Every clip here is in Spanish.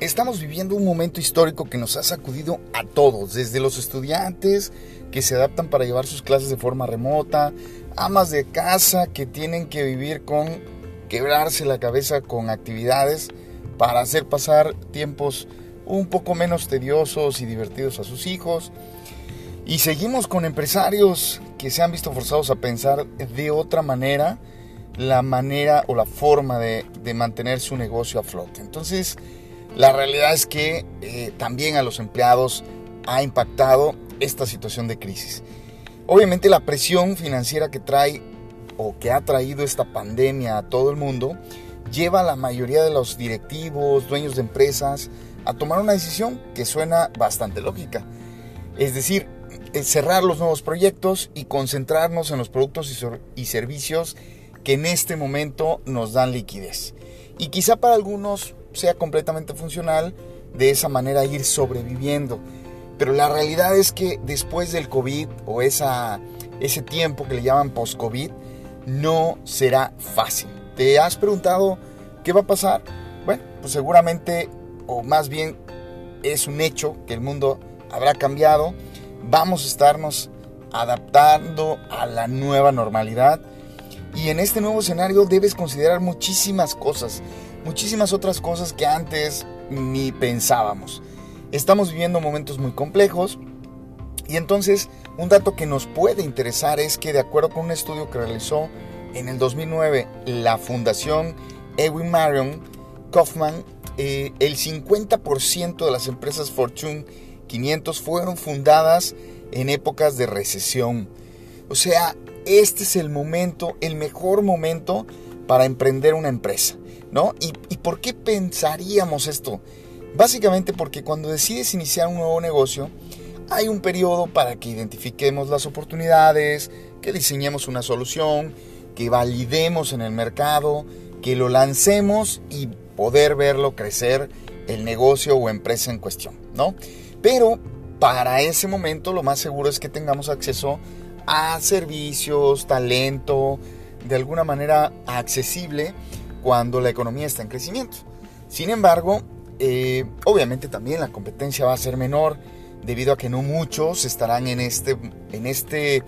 Estamos viviendo un momento histórico que nos ha sacudido a todos, desde los estudiantes que se adaptan para llevar sus clases de forma remota, amas de casa que tienen que vivir con quebrarse la cabeza con actividades para hacer pasar tiempos un poco menos tediosos y divertidos a sus hijos. Y seguimos con empresarios que se han visto forzados a pensar de otra manera la manera o la forma de, mantener su negocio a flote. Entonces, la realidad es que eh, también a los empleados ha impactado esta situación de crisis. Obviamente la presión financiera que trae o que ha traído esta pandemia a todo el mundo lleva a la mayoría de los directivos, dueños de empresas, a tomar una decisión que suena bastante lógica. Es decir, cerrar los nuevos proyectos y concentrarnos en los productos y servicios que en este momento nos dan liquidez. Y quizá para algunos sea completamente funcional de esa manera ir sobreviviendo. Pero la realidad es que después del COVID o ese tiempo que le llaman post-COVID, no será fácil. ¿Te has preguntado qué va a pasar? Bueno, pues seguramente, o más bien es un hecho que el mundo habrá cambiado. Vamos a estarnos adaptando a la nueva normalidad. Y en este nuevo escenario debes considerar muchísimas cosas muchísimas otras cosas que antes ni pensábamos. Estamos viviendo momentos muy complejos y entonces un dato que nos puede interesar es que de acuerdo con un estudio que realizó en el 2009 la Fundación Edwin Marion Kaufman, eh, el 50% de las empresas Fortune 500 fueron fundadas en épocas de recesión. O sea, este es el momento, el mejor momento para emprender una empresa. ¿No? ¿Y, por qué pensaríamos esto? Básicamente porque cuando decides iniciar un nuevo negocio, hay un periodo para que identifiquemos las oportunidades, que diseñemos una solución, que validemos en el mercado, que lo lancemos y poder verlo crecer el negocio o empresa en cuestión, ¿no? Pero para ese momento lo más seguro es que tengamos acceso a servicios, talento, de alguna manera accesible cuando la economía está en crecimiento. Sin embargo, eh, obviamente también la competencia va a ser menor debido a que no muchos estarán en este, en este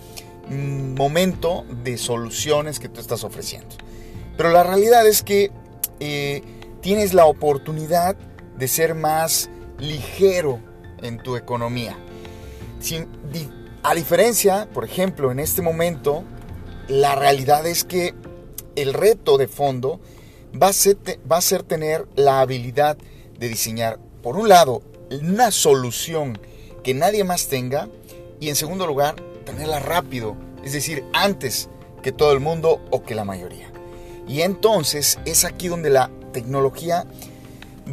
mm, momento de soluciones que tú estás ofreciendo. Pero la realidad es que eh, tienes la oportunidad de ser más ligero en tu economía. a diferencia, por ejemplo, en este momento, la realidad es que el reto de fondo va a, ser, tener la habilidad de diseñar, por un lado, una solución que nadie más tenga y en segundo lugar, tenerla rápido, es decir, antes que todo el mundo o que la mayoría. Y entonces es aquí donde la tecnología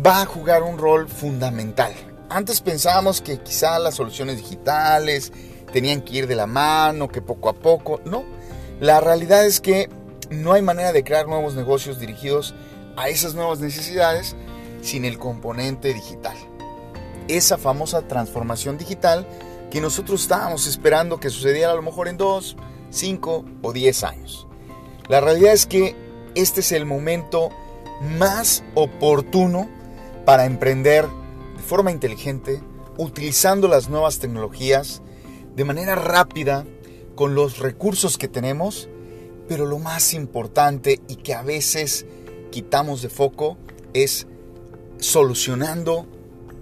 va a jugar un rol fundamental. Antes pensábamos que quizá las soluciones digitales tenían que ir de la mano, que poco a poco, no. La realidad es que no hay manera de crear nuevos negocios dirigidos a esas nuevas necesidades sin el componente digital. Esa famosa transformación digital que nosotros estábamos esperando que sucediera a lo mejor en 2, 5 o 10 años. La realidad es que este es el momento más oportuno para emprender de forma inteligente, utilizando las nuevas tecnologías de manera rápida, con los recursos que tenemos pero lo más importante y que a veces quitamos de foco es solucionando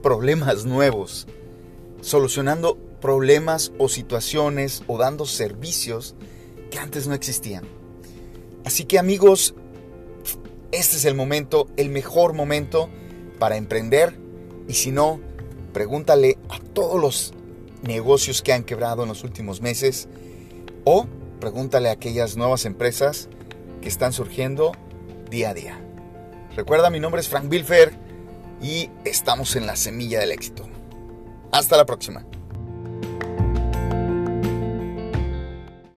problemas nuevos, solucionando problemas o situaciones o dando servicios que antes no existían. Así que amigos, este es el momento, el mejor momento para emprender y si no, pregúntale a todos los negocios que han quebrado en los últimos meses o Pregúntale a aquellas nuevas empresas que están surgiendo día a día. Recuerda, mi nombre es Frank Bilfer y estamos en la semilla del éxito. Hasta la próxima.